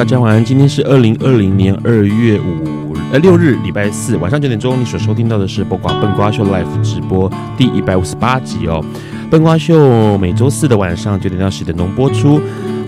大家晚安，今天是二零二零年二月五呃六日礼拜四晚上九点钟，你所收听到的是播广笨瓜秀 Live 直播第一百五十八集哦。笨瓜秀每周四的晚上九点到十点钟播出。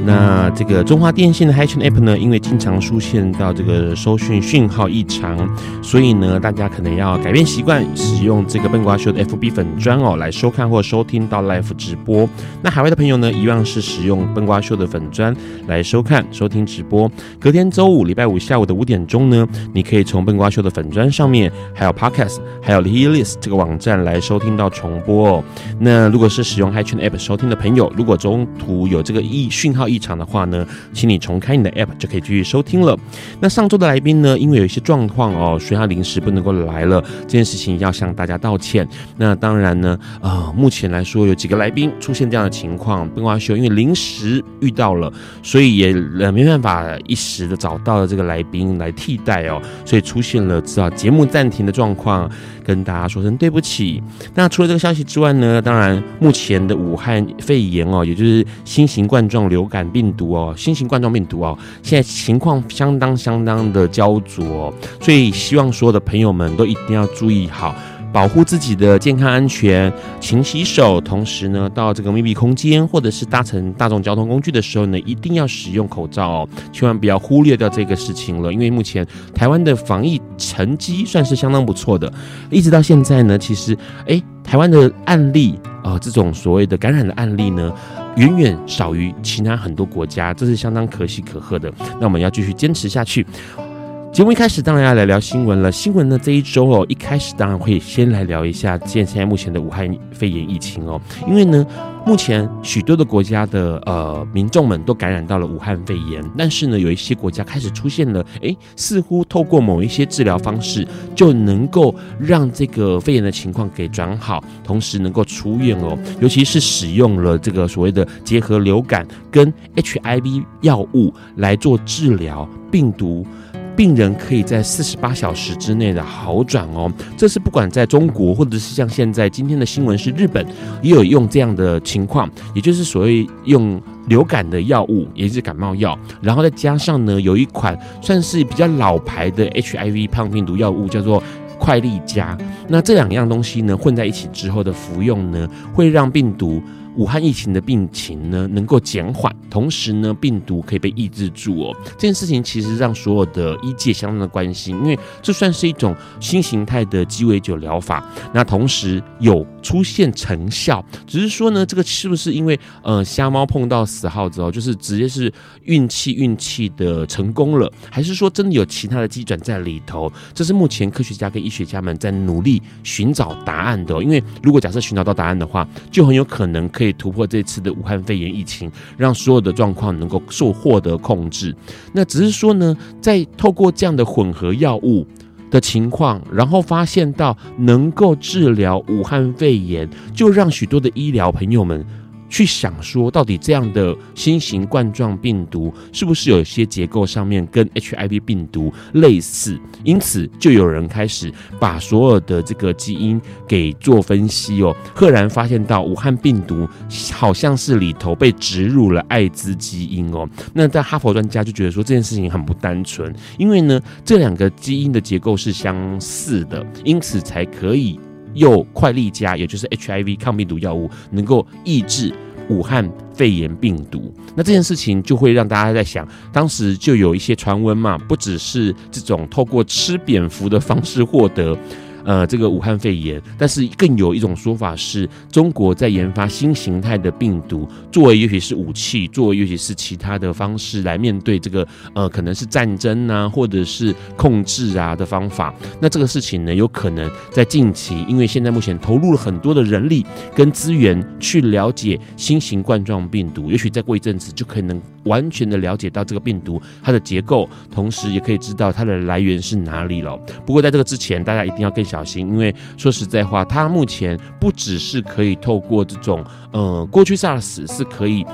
那这个中华电信的 HiChat App 呢，因为经常出现到这个收讯讯号异常，所以呢，大家可能要改变习惯，使用这个笨瓜秀的 FB 粉砖哦来收看或收听到 Live 直播。那海外的朋友呢，一样是使用笨瓜秀的粉砖来收看、收听直播。隔天周五、礼拜五下午的五点钟呢，你可以从笨瓜秀的粉砖上面，还有 Podcast，还有 List 这个网站来收听到重播哦。那如果是使用 HiChat App 收听的朋友，如果中途有这个异讯号异常的话呢，请你重开你的 App 就可以继续收听了。那上周的来宾呢，因为有一些状况哦，所以他临时不能够来了。这件事情要向大家道歉。那当然呢，呃，目前来说有几个来宾出现这样的情况，笨瓜秀因为临时遇到了，所以也呃没办法一时的找到了这个来宾来替代哦，所以出现了知道节目暂停的状况，跟大家说声对不起。那除了这个消息之外呢，当然目前的武汉肺炎哦，也就是新型冠状流感病毒哦，新型冠状病毒哦，现在情况相当相当的焦灼哦，所以希望所有的朋友们都一定要注意好，保护自己的健康安全，勤洗手，同时呢，到这个密闭空间或者是搭乘大众交通工具的时候呢，一定要使用口罩哦，千万不要忽略掉这个事情了，因为目前台湾的防疫成绩算是相当不错的，一直到现在呢，其实诶，台湾的案例啊，这种所谓的感染的案例呢。远远少于其他很多国家，这是相当可喜可贺的。那我们要继续坚持下去。节目一开始当然要来聊新闻了。新闻呢，这一周哦，一开始当然会先来聊一下现现在目前的武汉肺炎疫情哦，因为呢，目前许多的国家的呃民众们都感染到了武汉肺炎，但是呢，有一些国家开始出现了，诶，似乎透过某一些治疗方式就能够让这个肺炎的情况给转好，同时能够出院哦。尤其是使用了这个所谓的结合流感跟 HIV 药物来做治疗病毒。病人可以在四十八小时之内的好转哦，这是不管在中国或者是像现在今天的新闻是日本也有用这样的情况，也就是所谓用流感的药物，也就是感冒药，然后再加上呢有一款算是比较老牌的 HIV 抗病毒药物叫做快利佳，那这两样东西呢混在一起之后的服用呢，会让病毒。武汉疫情的病情呢，能够减缓，同时呢，病毒可以被抑制住哦。这件事情其实让所有的医界相当的关心，因为这算是一种新形态的鸡尾酒疗法。那同时有出现成效，只是说呢，这个是不是因为呃瞎猫碰到死耗子哦，就是直接是运气运气的成功了，还是说真的有其他的机转在里头？这是目前科学家跟医学家们在努力寻找答案的哦。因为如果假设寻找到答案的话，就很有可能可。可以突破这次的武汉肺炎疫情，让所有的状况能够受获得控制。那只是说呢，在透过这样的混合药物的情况，然后发现到能够治疗武汉肺炎，就让许多的医疗朋友们。去想说，到底这样的新型冠状病毒是不是有些结构上面跟 HIV 病毒类似？因此，就有人开始把所有的这个基因给做分析哦，赫然发现到武汉病毒好像是里头被植入了艾滋基因哦。那在哈佛专家就觉得说这件事情很不单纯，因为呢，这两个基因的结构是相似的，因此才可以。又快利加，也就是 HIV 抗病毒药物，能够抑制武汉肺炎病毒。那这件事情就会让大家在想，当时就有一些传闻嘛，不只是这种透过吃蝙蝠的方式获得呃这个武汉肺炎，但是更有一种说法是，中国在研发新形态的病毒，作为也许是武器，作为也许是其他的方式来面对这个呃可能是战争啊，或者是控制啊的方法。那这个事情呢，有可能在近期，因为现在目前投入了很多的人力跟资源去了解新型冠状病毒，也许再过一阵子就可能完全的了解到这个病毒它的结构，同时也可以知道它的来源是哪里了。不过在这个之前，大家一定要更小心，因为说实在话，它目前不只是可以透过这种，呃，过去 SARS 是可以。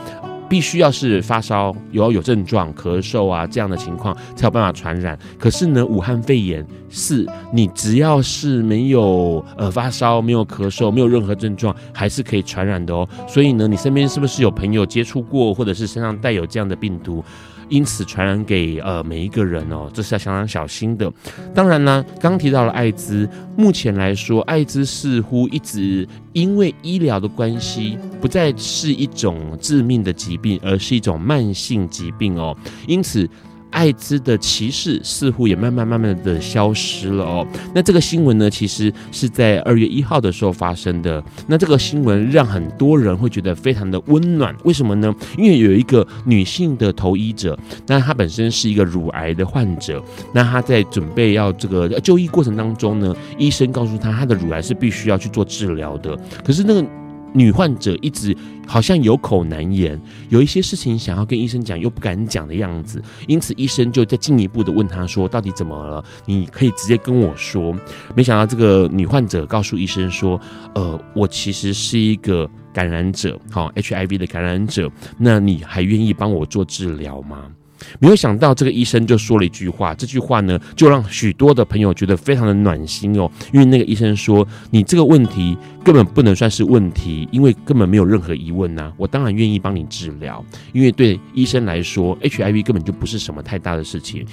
必须要是发烧，有有症状、咳嗽啊这样的情况才有办法传染。可是呢，武汉肺炎是你只要是没有呃发烧、没有咳嗽、没有任何症状，还是可以传染的哦。所以呢，你身边是不是有朋友接触过，或者是身上带有这样的病毒？因此传染给呃每一个人哦，这是要相当小心的。当然呢，刚提到了艾滋，目前来说，艾滋似乎一直因为医疗的关系，不再是一种致命的疾病，而是一种慢性疾病哦。因此。艾滋的歧视似乎也慢慢慢慢的消失了哦。那这个新闻呢，其实是在二月一号的时候发生的。那这个新闻让很多人会觉得非常的温暖。为什么呢？因为有一个女性的投医者，那她本身是一个乳癌的患者。那她在准备要这个就医过程当中呢，医生告诉她，她的乳癌是必须要去做治疗的。可是那个。女患者一直好像有口难言，有一些事情想要跟医生讲又不敢讲的样子，因此医生就再进一步的问她说：“到底怎么了？你可以直接跟我说。”没想到这个女患者告诉医生说：“呃，我其实是一个感染者，好，HIV 的感染者。那你还愿意帮我做治疗吗？”没有想到，这个医生就说了一句话，这句话呢，就让许多的朋友觉得非常的暖心哦。因为那个医生说：“你这个问题根本不能算是问题，因为根本没有任何疑问呐。我当然愿意帮你治疗，因为对医生来说，HIV 根本就不是什么太大的事情。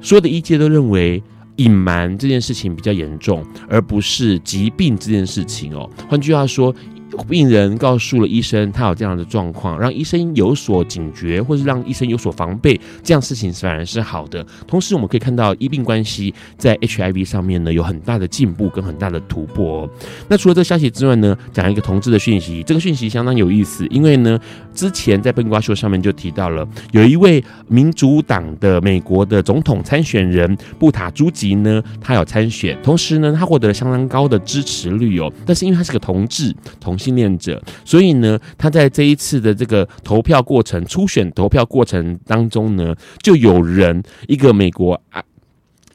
所有的医界都认为隐瞒这件事情比较严重，而不是疾病这件事情哦。换句话说。”病人告诉了医生，他有这样的状况，让医生有所警觉，或是让医生有所防备，这样事情反而是好的。同时，我们可以看到医病关系在 HIV 上面呢有很大的进步跟很大的突破。那除了这消息之外呢，讲一个同志的讯息，这个讯息相当有意思，因为呢，之前在笨瓜秀上面就提到了，有一位民主党的美国的总统参选人布塔朱吉呢，他有参选，同时呢，他获得了相当高的支持率哦。但是因为他是个同志，同性恋者，所以呢，他在这一次的这个投票过程、初选投票过程当中呢，就有人一个美国爱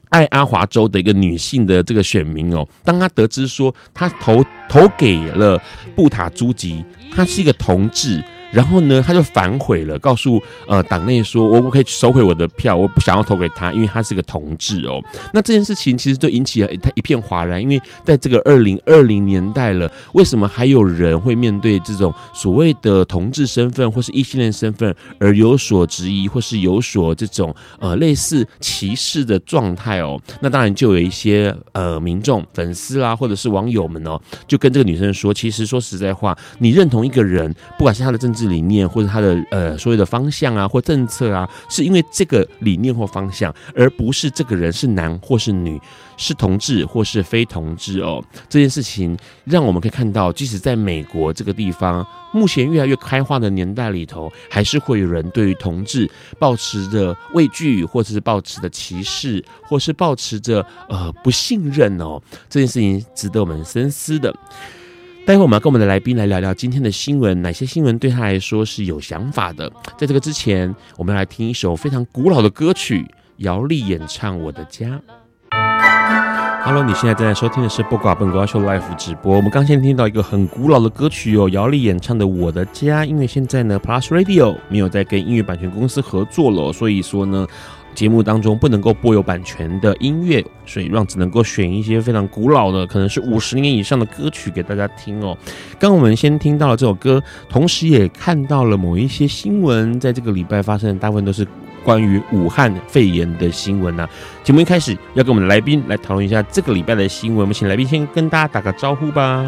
爱阿华州的一个女性的这个选民哦，当他得知说他投投给了布塔朱吉，他是一个同志。然后呢，他就反悔了，告诉呃党内说，我不可以收回我的票，我不想要投给他，因为他是个同志哦。那这件事情其实就引起了他一片哗然，因为在这个二零二零年代了，为什么还有人会面对这种所谓的同志身份或是异性恋身份而有所质疑，或是有所这种呃类似歧视的状态哦？那当然就有一些呃民众、粉丝啦，或者是网友们哦，就跟这个女生说，其实说实在话，你认同一个人，不管是他的政治。理念或者他的呃所谓的方向啊或政策啊，是因为这个理念或方向，而不是这个人是男或是女，是同志或是非同志哦。这件事情让我们可以看到，即使在美国这个地方，目前越来越开化的年代里头，还是会有人对于同志抱持着畏惧，或者是抱持着歧视，或是抱持着呃不信任哦。这件事情值得我们深思的。待会我们要跟我们的来宾来聊聊今天的新闻，哪些新闻对他来说是有想法的？在这个之前，我们要来听一首非常古老的歌曲，姚丽演唱《我的家》。Hello，你现在正在收听的是《播瓜笨瓜秀》Live 直播。我们刚先听到一个很古老的歌曲哦，姚丽演唱的《我的家》。因为现在呢，Plus Radio 没有在跟音乐版权公司合作了，所以说呢。节目当中不能够播有版权的音乐，所以让只能够选一些非常古老的，可能是五十年以上的歌曲给大家听哦。刚我们先听到了这首歌，同时也看到了某一些新闻，在这个礼拜发生的大部分都是关于武汉肺炎的新闻呐、啊。节目一开始要跟我们的来宾来讨论一下这个礼拜的新闻，我们请来宾先跟大家打个招呼吧。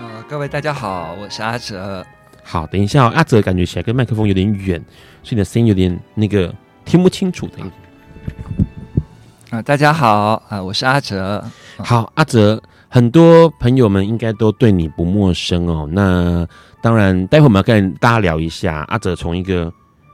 呃，各位大家好，我是阿哲。好，等一下、哦，阿哲感觉起来跟麦克风有点远，所以你的声音有点那个。听不清楚的。啊，大家好啊，我是阿哲。好，阿哲，很多朋友们应该都对你不陌生哦。那当然，待会我们要跟大家聊一下阿哲从一个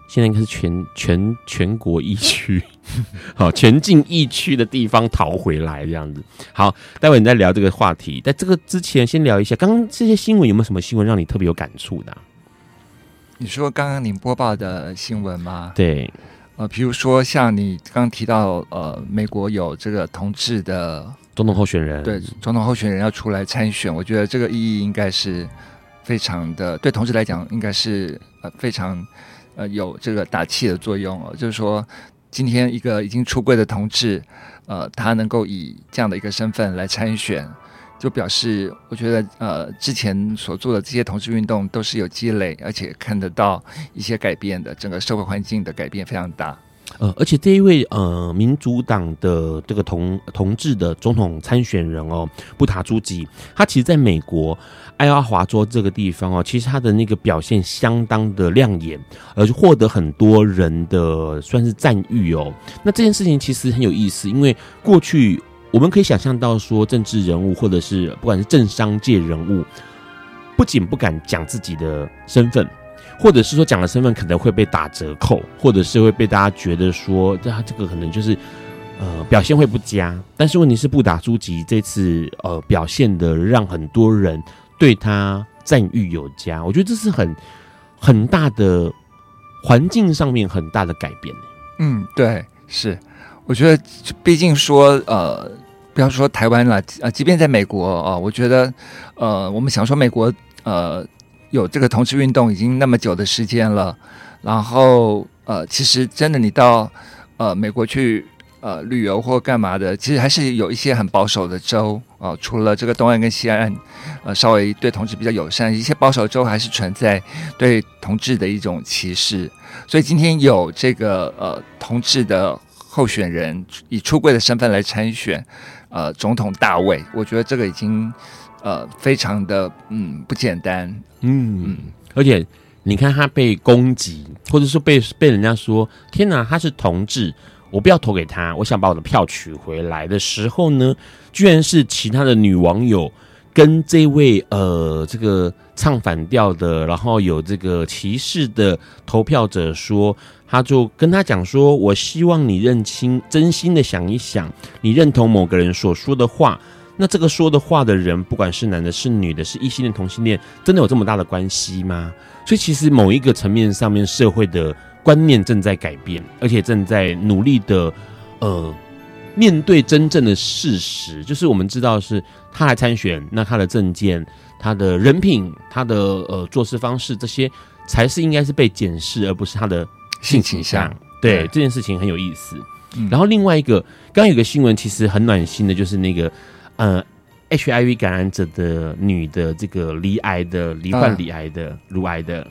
现在应该是全全全国疫区，好全境疫区的地方逃回来这样子。好，待会你再聊这个话题。在这个之前，先聊一下刚刚这些新闻有没有什么新闻让你特别有感触的啊？你说刚刚您播报的新闻吗？对，呃，比如说像你刚刚提到，呃，美国有这个同志的。总统候选人对总统候选人要出来参选，我觉得这个意义应该是非常的，对同志来讲应该是呃非常呃有这个打气的作用哦。就是说，今天一个已经出柜的同志，呃，他能够以这样的一个身份来参选，就表示我觉得呃之前所做的这些同志运动都是有积累，而且看得到一些改变的，整个社会环境的改变非常大。呃，而且这一位呃民主党的这个同同志的总统参选人哦，布塔朱吉，他其实在美国爱奥华州这个地方哦，其实他的那个表现相当的亮眼，而且获得很多人的算是赞誉哦。那这件事情其实很有意思，因为过去我们可以想象到说，政治人物或者是不管是政商界人物，不仅不敢讲自己的身份。或者是说讲的身份可能会被打折扣，或者是会被大家觉得说，他这个可能就是呃表现会不佳。但是问题是布达朱吉这次呃表现的让很多人对他赞誉有加，我觉得这是很很大的环境上面很大的改变。嗯，对，是，我觉得毕竟说呃不要说台湾了，呃，即便在美国啊，我觉得呃我们想说美国呃。有这个同志运动已经那么久的时间了，然后呃，其实真的你到呃美国去呃旅游或干嘛的，其实还是有一些很保守的州啊、除了这个东岸跟西岸，呃，稍微对同志比较友善，一些保守州还是存在对同志的一种歧视。所以今天有这个呃同志的候选人以出柜的身份来参选呃总统大位，我觉得这个已经。呃，非常的嗯不简单，嗯嗯，而且你看他被攻击，或者说被被人家说天哪，他是同志，我不要投给他，我想把我的票取回来的时候呢，居然是其他的女网友跟这位呃这个唱反调的，然后有这个歧视的投票者说，他就跟他讲说，我希望你认清，真心的想一想，你认同某个人所说的话。那这个说的话的人，不管是男的、是女的、是异性恋、同性恋，真的有这么大的关系吗？所以其实某一个层面上面，社会的观念正在改变，而且正在努力的呃面对真正的事实，就是我们知道是他来参选，那他的证件、他的人品、他的呃做事方式，这些才是应该是被检视，而不是他的性倾向。对，这件事情很有意思。嗯、然后另外一个，刚刚有个新闻，其实很暖心的，就是那个。呃，HIV 感染者的女的这个罹癌的罹患罹癌的乳癌的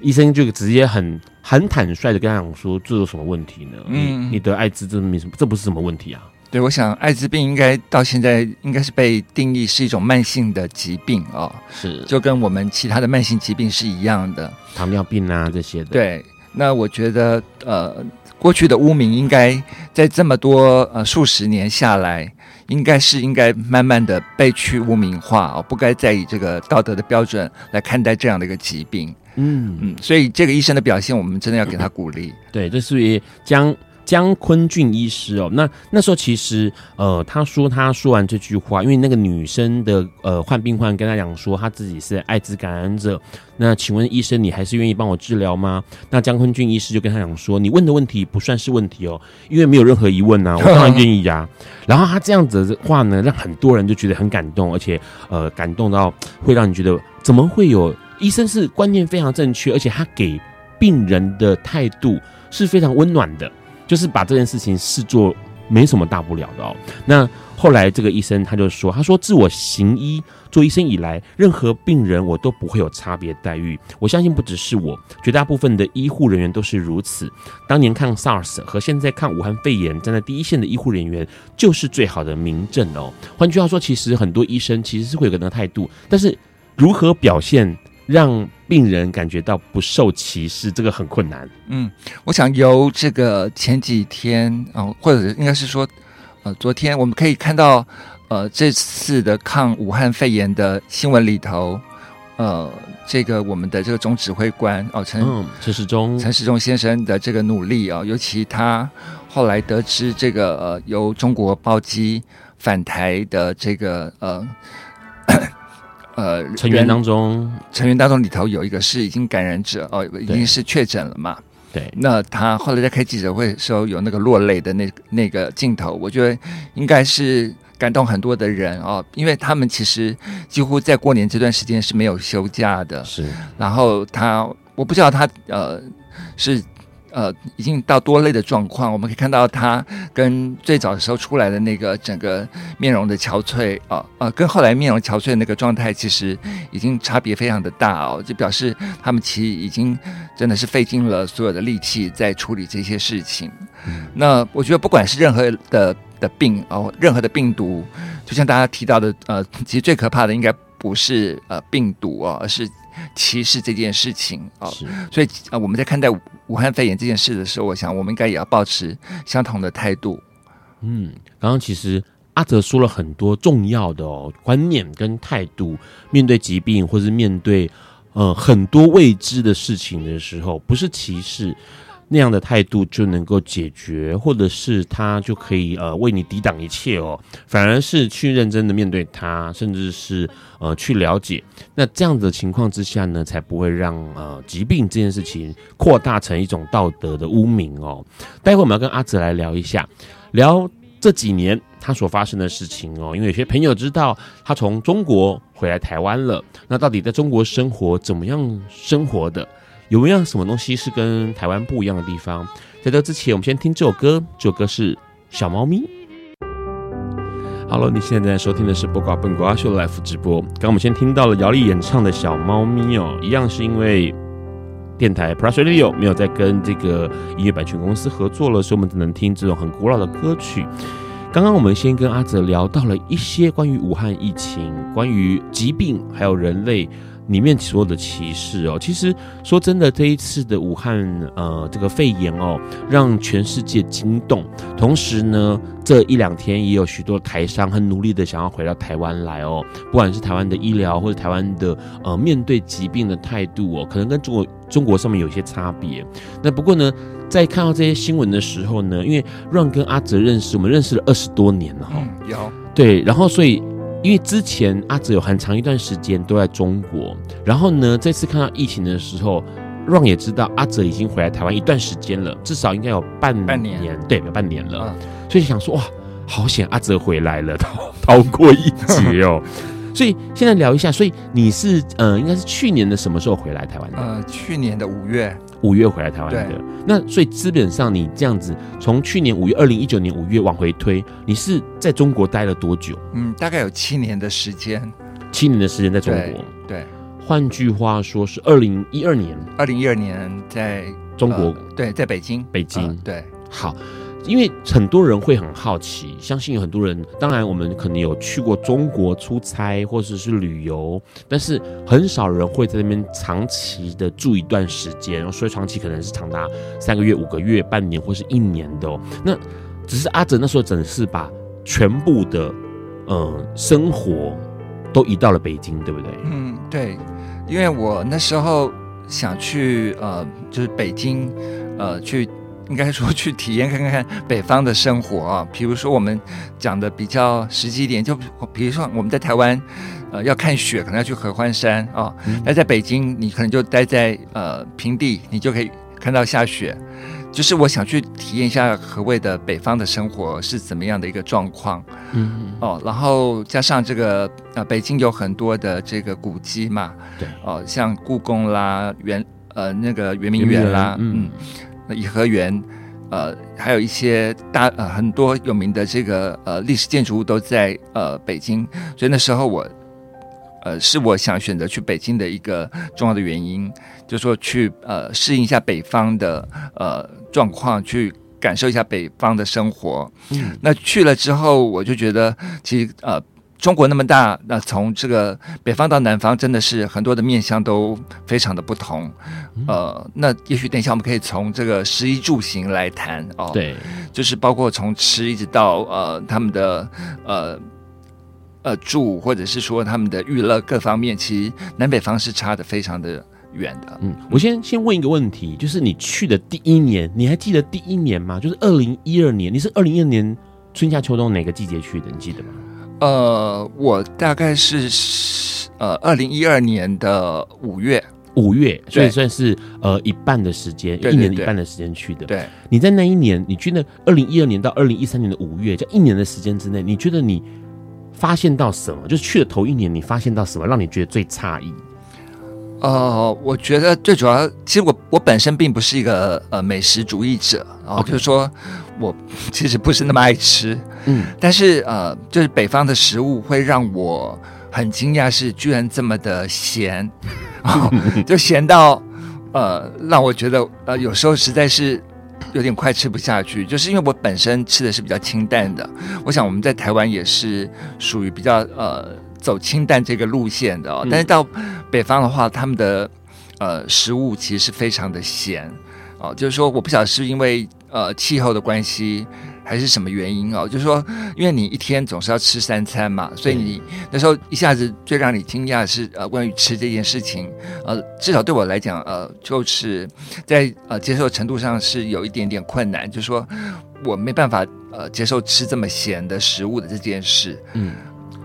医生就直接很很坦率的跟他讲说，这有什么问题呢？嗯，你你得艾滋这没什么，这不是什么问题啊？对，我想艾滋病应该到现在应该是被定义是一种慢性的疾病哦，是就跟我们其他的慢性疾病是一样的，糖尿病啊这些的。对，那我觉得呃，过去的污名应该在这么多呃数十年下来。应该是应该慢慢的被去污名化哦，不该再以这个道德的标准来看待这样的一个疾病。嗯嗯，所以这个医生的表现，我们真的要给他鼓励。对，这属于将。江坤俊医师哦，那那时候其实呃，他说他说完这句话，因为那个女生的呃患病患跟他讲说，他自己是艾滋感染者。那请问医生，你还是愿意帮我治疗吗？那江坤俊医师就跟他讲说，你问的问题不算是问题哦，因为没有任何疑问呐、啊，我当然愿意呀、啊。然后他这样子的话呢，让很多人就觉得很感动，而且呃感动到会让你觉得怎么会有医生是观念非常正确，而且他给病人的态度是非常温暖的。就是把这件事情视作没什么大不了的哦。那后来这个医生他就说：“他说自我行医做医生以来，任何病人我都不会有差别待遇。我相信不只是我，绝大部分的医护人员都是如此。当年抗 SARS 和现在抗武汉肺炎，站在第一线的医护人员就是最好的明证哦。换句话说，其实很多医生其实是会有个那个态度，但是如何表现？”让病人感觉到不受歧视，这个很困难。嗯，我想由这个前几天啊、哦，或者应该是说，呃，昨天我们可以看到，呃，这次的抗武汉肺炎的新闻里头，呃，这个我们的这个总指挥官哦，陈陈时中陈时中先生的这个努力啊、哦，尤其他后来得知这个呃由中国包机返台的这个呃呃成员当中，成员当中里头有一个是已经感染者哦，已经是确诊了嘛。对，那他后来在开记者会的时候有那个落泪的那那个镜头，我觉得应该是感动很多的人哦，因为他们其实几乎在过年这段时间是没有休假的，是。然后他，我不知道他呃是。呃，已经到多累的状况，我们可以看到他跟最早的时候出来的那个整个面容的憔悴啊，呃，呃，跟后来面容憔悴的那个状态，其实已经差别非常的大哦，就表示他们其实已经真的是费尽了所有的力气在处理这些事情。嗯，那我觉得不管是任何的的病哦，任何的病毒，就像大家提到的，呃，其实最可怕的应该不是呃病毒哦，而是。歧视这件事情啊，所以啊、呃，我们在看待武汉肺炎这件事的时候，我想我们应该也要保持相同的态度。嗯，刚刚其实阿泽说了很多重要的哦观念跟态度，面对疾病或是面对呃很多未知的事情的时候，不是歧视。那样的态度就能够解决，或者是他就可以呃为你抵挡一切哦，反而是去认真的面对他，甚至是呃去了解。那这样的情况之下呢，才不会让呃疾病这件事情扩大成一种道德的污名哦。待会我们要跟阿泽来聊一下，聊这几年他所发生的事情哦，因为有些朋友知道他从中国回来台湾了，那到底在中国生活怎么样生活的？有没有什么东西是跟台湾不一样的地方？在这之前，我们先听这首歌。这首歌是《小猫咪》。Hello，你现在在收听的是《播瓜笨瓜秀》Live 直播。刚我们先听到了姚丽演唱的《小猫咪》哦，一样是因为电台 Plus Radio 没有在跟这个音乐版权公司合作了，所以我们只能听这种很古老的歌曲。刚刚我们先跟阿泽聊到了一些关于武汉疫情、关于疾病，还有人类。里面所有的歧视哦，其实说真的，这一次的武汉呃这个肺炎哦，让全世界惊动。同时呢，这一两天也有许多台商很努力的想要回到台湾来哦，不管是台湾的医疗或者台湾的呃面对疾病的态度哦，可能跟中国中国上面有些差别。那不过呢，在看到这些新闻的时候呢，因为 Ron 跟阿泽认识，我们认识了二十多年了哈、嗯，有对，然后所以。因为之前阿哲有很长一段时间都在中国，然后呢，这次看到疫情的时候，Ron 也知道阿哲已经回来台湾一段时间了，至少应该有半年，半年对，有半年了，嗯、所以想说哇，好险阿哲回来了，逃逃过一劫哦。所以现在聊一下，所以你是呃，应该是去年的什么时候回来台湾的？呃，去年的五月。五月回来台湾的，那所以基本上你这样子从去年五月，二零一九年五月往回推，你是在中国待了多久？嗯，大概有七年的时间。七年的时间在中国。对。换句话说，是二零一二年。二零一二年在中国、呃，对，在北京。北京。呃、对。好。因为很多人会很好奇，相信有很多人，当然我们可能有去过中国出差或者是旅游，但是很少人会在那边长期的住一段时间，所以长期可能是长达三个月、五个月、半年或是一年的哦。那只是阿哲那时候真的是把全部的呃生活都移到了北京，对不对？嗯，对，因为我那时候想去呃，就是北京呃去。应该说去体验看看看北方的生活啊，比如说我们讲的比较实际一点，就比如说我们在台湾，呃，要看雪可能要去合欢山啊，那、嗯、在北京你可能就待在呃平地，你就可以看到下雪。就是我想去体验一下何谓的北方的生活是怎么样的一个状况，嗯。哦，然后加上这个呃北京有很多的这个古迹嘛，对。哦，像故宫啦、圆呃那个圆明园啦，嗯。嗯颐和园，呃，还有一些大呃很多有名的这个呃历史建筑物都在呃北京，所以那时候我，呃是我想选择去北京的一个重要的原因，就是说去呃适应一下北方的呃状况，去感受一下北方的生活。嗯，那去了之后，我就觉得其实呃中国那么大，那从这个北方到南方，真的是很多的面相都非常的不同。嗯、呃，那也许等一下我们可以从这个食衣住行来谈哦。对，就是包括从吃一直到呃他们的呃呃住，或者是说他们的娱乐各方面，其实南北方是差的非常的远的。嗯，我先先问一个问题，就是你去的第一年，你还记得第一年吗？就是二零一二年，你是二零一二年春夏秋冬哪个季节去的？你记得吗？呃，我大概是呃二零一二年的五月，五月，所以算是呃一半的时间，一年的一半的时间去的。对，你在那一年，你去那二零一二年到二零一三年的五月，这一年的时间之内，你觉得你发现到什么？就是去了头一年，你发现到什么让你觉得最诧异？呃，我觉得最主要，其实我我本身并不是一个呃美食主义者，然后就是说我其实不是那么爱吃，嗯，但是呃，就是北方的食物会让我很惊讶，是居然这么的咸，哦、就咸到呃让我觉得呃有时候实在是有点快吃不下去，就是因为我本身吃的是比较清淡的，我想我们在台湾也是属于比较呃。走清淡这个路线的哦，但是到北方的话，他们的呃食物其实是非常的咸哦，就是说我不晓得是因为呃气候的关系还是什么原因哦，就是说因为你一天总是要吃三餐嘛，所以你那时候一下子最让你惊讶的是呃关于吃这件事情，呃至少对我来讲呃就是在呃接受程度上是有一点点困难，就是说我没办法呃接受吃这么咸的食物的这件事，嗯。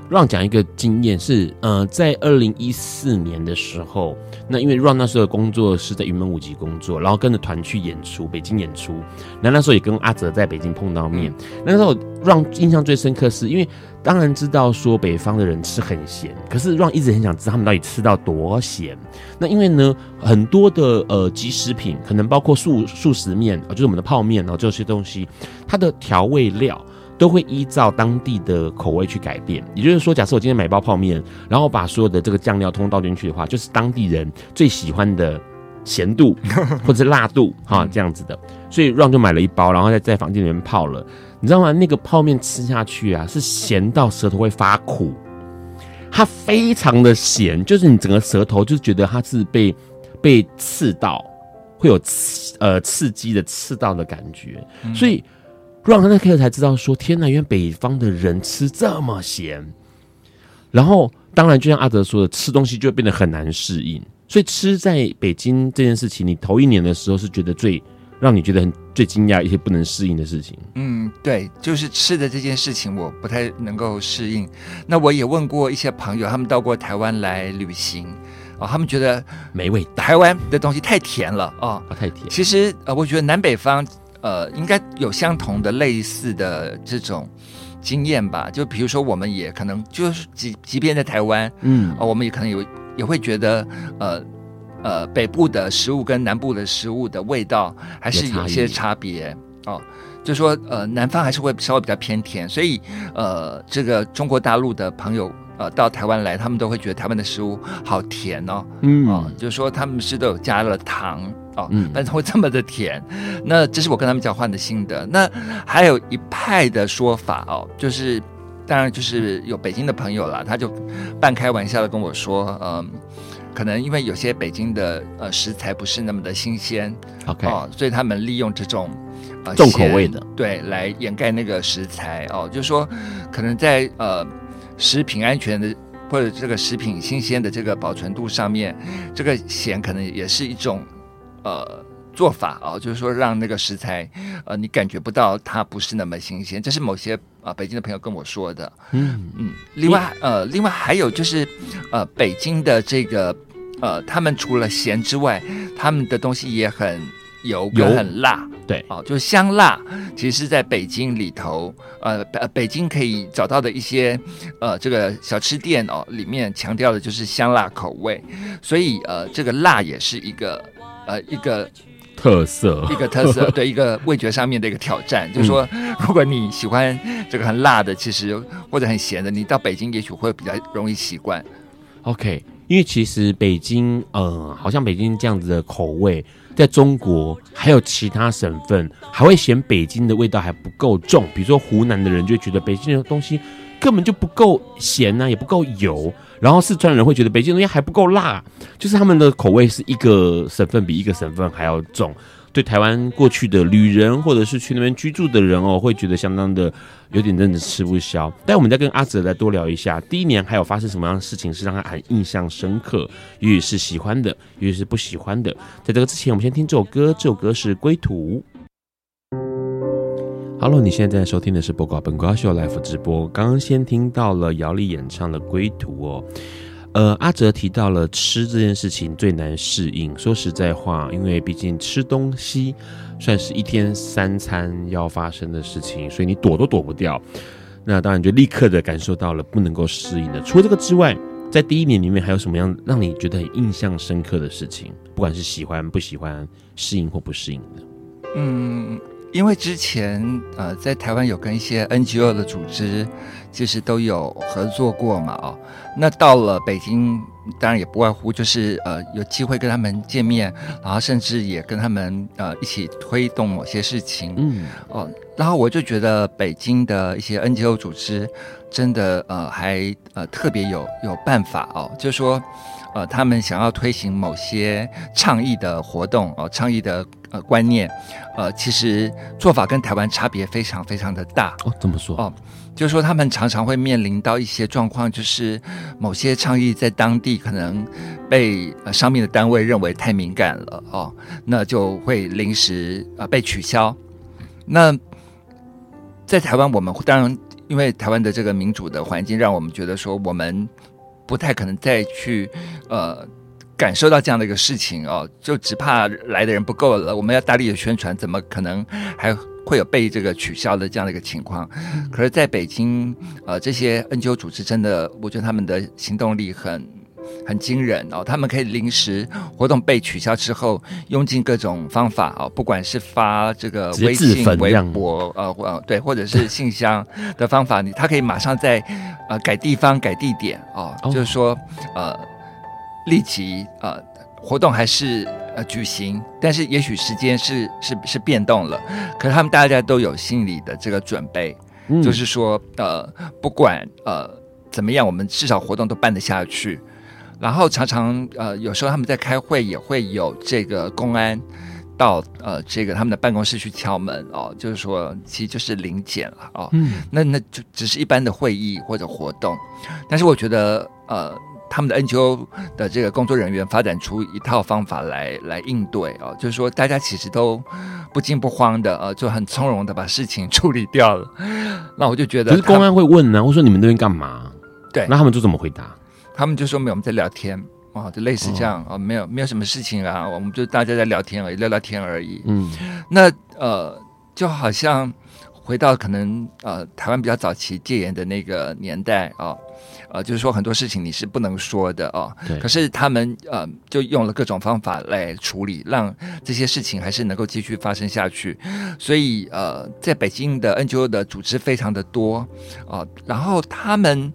让讲一个经验是，呃，在二零一四年的时候，那因为让那时候的工作是在云门舞集工作，然后跟着团去演出，北京演出。那那时候也跟阿泽在北京碰到面。那时候让印象最深刻是因为当然知道说北方的人吃很咸，可是让一直很想知道他们到底吃到多咸。那因为呢，很多的呃即食品，可能包括素素食面啊，就是我们的泡面哦，这些东西，它的调味料。都会依照当地的口味去改变，也就是说，假设我今天买包泡面，然后把所有的这个酱料通通倒进去的话，就是当地人最喜欢的咸度 或者是辣度哈这样子的。所以 Ron 就买了一包，然后在在房间里面泡了。你知道吗？那个泡面吃下去啊，是咸到舌头会发苦，它非常的咸，就是你整个舌头就觉得它是被被刺到，会有刺呃刺激的刺到的感觉，所以。让他那刻才知道说，天哪，原来北方的人吃这么咸。然后，当然就像阿德说的，吃东西就会变得很难适应。所以，吃在北京这件事情，你头一年的时候是觉得最让你觉得很最惊讶一些不能适应的事情。嗯，对，就是吃的这件事情，我不太能够适应。那我也问过一些朋友，他们到过台湾来旅行，哦，他们觉得没味，台湾的东西太甜了哦，啊，太甜。其实呃，我觉得南北方。呃，应该有相同的类似的这种经验吧？就比如说，我们也可能就是即即便在台湾，嗯、呃，我们也可能有也会觉得，呃呃，北部的食物跟南部的食物的味道还是有些差别哦。就说呃，南方还是会稍微比较偏甜，所以呃，这个中国大陆的朋友呃到台湾来，他们都会觉得台湾的食物好甜哦，嗯，哦，就是说他们是都有加了糖。哦，嗯，但是会这么的甜，那这是我跟他们交换的心得。那还有一派的说法哦，就是当然就是有北京的朋友啦，他就半开玩笑的跟我说，嗯、呃，可能因为有些北京的呃食材不是那么的新鲜，OK，哦，所以他们利用这种呃重口味的对来掩盖那个食材哦，就是说可能在呃食品安全的或者这个食品新鲜的这个保存度上面，这个咸可能也是一种。呃，做法啊、哦，就是说让那个食材，呃，你感觉不到它不是那么新鲜，这是某些啊、呃、北京的朋友跟我说的。嗯嗯，另外呃，另外还有就是，呃，北京的这个呃，他们除了咸之外，他们的东西也很油，跟很辣。对，哦，就是香辣，其实是在北京里头，呃，北北京可以找到的一些呃这个小吃店哦，里面强调的就是香辣口味，所以呃，这个辣也是一个。呃，一个特色，一个特色，对，一个味觉上面的一个挑战，就是说，如果你喜欢这个很辣的，其实或者很咸的，你到北京也许会比较容易习惯。OK，因为其实北京，呃，好像北京这样子的口味，在中国还有其他省份还会嫌北京的味道还不够重，比如说湖南的人就觉得北京的东西。根本就不够咸呐、啊，也不够油。然后四川人会觉得北京东西还不够辣，就是他们的口味是一个省份比一个省份还要重。对台湾过去的旅人或者是去那边居住的人哦，会觉得相当的有点真的吃不消。但我们再跟阿泽来多聊一下，第一年还有发生什么样的事情是让他很印象深刻，也许是喜欢的，也许是不喜欢的。在这个之前，我们先听这首歌，这首歌是《归途》。Hello，你现在在收听的是播告本瓜秀 Live 直播。刚刚先听到了姚莉演唱的《归途》哦。呃，阿哲提到了吃这件事情最难适应。说实在话，因为毕竟吃东西算是一天三餐要发生的事情，所以你躲都躲不掉。那当然就立刻的感受到了不能够适应的。除了这个之外，在第一年里面还有什么样让你觉得很印象深刻的事情？不管是喜欢不喜欢、适应或不适应的。嗯。因为之前呃，在台湾有跟一些 NGO 的组织，其实都有合作过嘛，哦，那到了北京，当然也不外乎就是呃，有机会跟他们见面，然后甚至也跟他们呃一起推动某些事情，嗯，哦，然后我就觉得北京的一些 NGO 组织真的呃还呃特别有有办法哦，就是说。呃，他们想要推行某些倡议的活动哦，倡议的呃观念，呃，其实做法跟台湾差别非常非常的大哦。怎么说？哦，就是说他们常常会面临到一些状况，就是某些倡议在当地可能被呃上面的单位认为太敏感了哦，那就会临时呃被取消。那在台湾，我们当然因为台湾的这个民主的环境，让我们觉得说我们。不太可能再去，呃，感受到这样的一个事情哦，就只怕来的人不够了。我们要大力的宣传，怎么可能还会有被这个取消的这样的一个情况？可是，在北京，呃，这些 NGO 组织真的，我觉得他们的行动力很。很惊人哦，他们可以临时活动被取消之后，用尽各种方法哦，不管是发这个微信、微博，呃，呃，对，或者是信箱的方法，你他可以马上在呃改地方、改地点哦，哦就是说呃立即呃活动还是呃举行，但是也许时间是是是变动了，可是他们大家都有心理的这个准备，嗯、就是说呃不管呃怎么样，我们至少活动都办得下去。然后常常呃，有时候他们在开会也会有这个公安到呃这个他们的办公室去敲门哦，就是说其实就是临检了哦。嗯，那那就只是一般的会议或者活动，但是我觉得呃他们的 NGO 的这个工作人员发展出一套方法来来应对哦，就是说大家其实都不惊不慌的呃，就很从容的把事情处理掉了。那我就觉得，可是公安会问呢，会说你们那边干嘛？对，那他们就怎么回答？他们就说没有，我们在聊天啊，就类似这样啊、哦，没有没有什么事情啊，我们就大家在聊天而已，聊聊天而已。嗯，那呃，就好像回到可能呃台湾比较早期戒严的那个年代啊，呃，呃，就是说很多事情你是不能说的啊。对。可是他们呃就用了各种方法来处理，让这些事情还是能够继续发生下去。所以呃，在北京的 NGO 的组织非常的多啊，呃，然后他们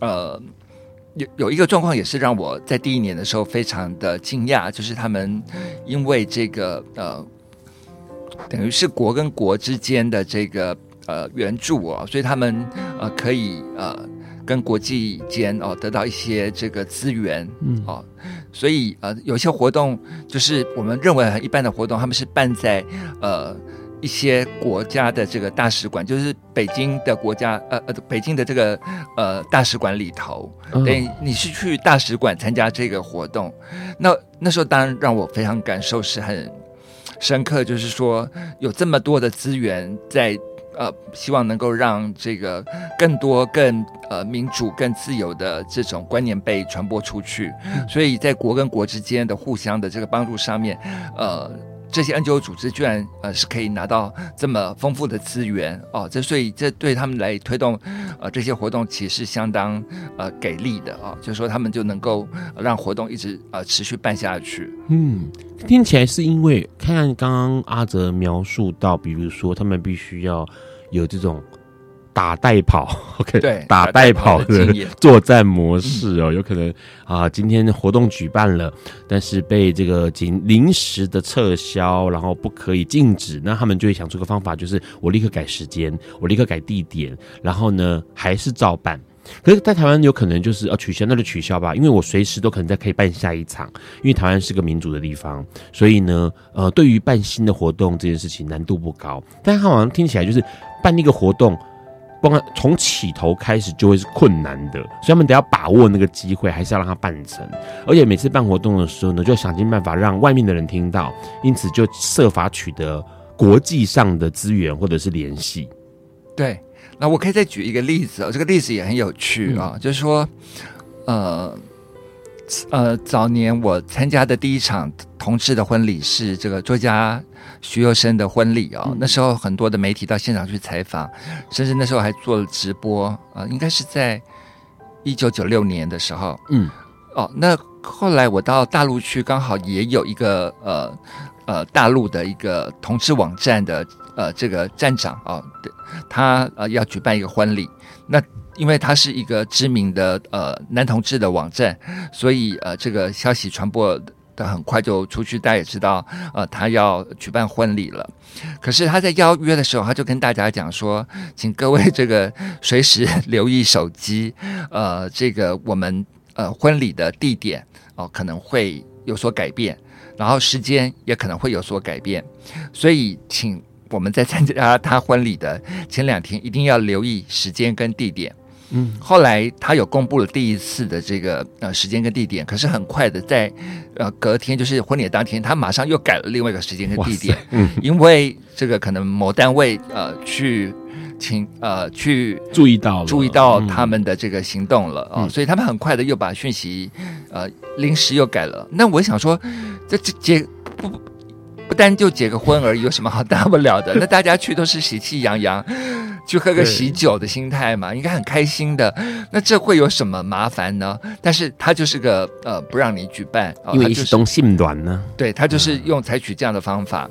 呃。有有一个状况也是让我在第一年的时候非常的惊讶，就是他们因为这个呃，等于是国跟国之间的这个呃援助哦，所以他们呃可以呃跟国际间哦得到一些这个资源嗯。哦，所以呃有些活动就是我们认为很一般的活动，他们是办在呃。一些国家的这个大使馆，就是北京的国家，呃呃，北京的这个呃大使馆里头，等于你是去大使馆参加这个活动，那那时候当然让我非常感受是很深刻，就是说有这么多的资源在，呃，希望能够让这个更多更呃民主、更自由的这种观念被传播出去，所以在国跟国之间的互相的这个帮助上面，呃。这些 NGO 组织居然呃是可以拿到这么丰富的资源哦，这所以这对他们来推动呃这些活动其实相当呃给力的啊、哦，就是说他们就能够让活动一直呃持续办下去。嗯，听起来是因为看刚刚阿哲描述到，比如说他们必须要有这种打带跑，OK，对，打带跑的作战模式哦，嗯、有可能啊，今天活动举办了，但是被这个紧临时的撤销，然后不可以禁止，那他们就会想出个方法，就是我立刻改时间，我立刻改地点，然后呢还是照办。可是，在台湾有可能就是要取消，那就取消吧，因为我随时都可能再可以办下一场，因为台湾是个民主的地方，所以呢，呃，对于办新的活动这件事情难度不高，但他好像听起来就是办那个活动。不管从起头开始就会是困难的，所以他们得要把握那个机会，还是要让它办成。而且每次办活动的时候呢，就想尽办法让外面的人听到，因此就设法取得国际上的资源或者是联系。对，那我可以再举一个例子哦，这个例子也很有趣啊，嗯、就是说，呃。呃，早年我参加的第一场同志的婚礼是这个作家徐幼生的婚礼哦。嗯、那时候很多的媒体到现场去采访，甚至那时候还做了直播啊、呃，应该是在一九九六年的时候。嗯，哦，那后来我到大陆去，刚好也有一个呃呃大陆的一个同志网站的呃这个站长啊、哦，他呃要举办一个婚礼，那。因为他是一个知名的呃男同志的网站，所以呃这个消息传播的很快就出去，大家也知道呃他要举办婚礼了。可是他在邀约的时候，他就跟大家讲说，请各位这个随时留意手机，呃这个我们呃婚礼的地点哦、可能会有所改变，然后时间也可能会有所改变，所以请我们在参加他婚礼的前两天一定要留意时间跟地点。嗯，后来他有公布了第一次的这个呃时间跟地点，可是很快的在呃隔天就是婚礼当天，他马上又改了另外一个时间跟地点，嗯，因为这个可能某单位呃去请呃去注意到了注意到他们的这个行动了啊，所以他们很快的又把讯息呃临时又改了。那我想说，这这结不不单就结个婚而已，有什么好大不了的？那大家去都是喜气洋洋。去喝个喜酒的心态嘛，应该很开心的。那这会有什么麻烦呢？但是他就是个呃，不让你举办，因为是东性短呢。对，他就是用采取这样的方法，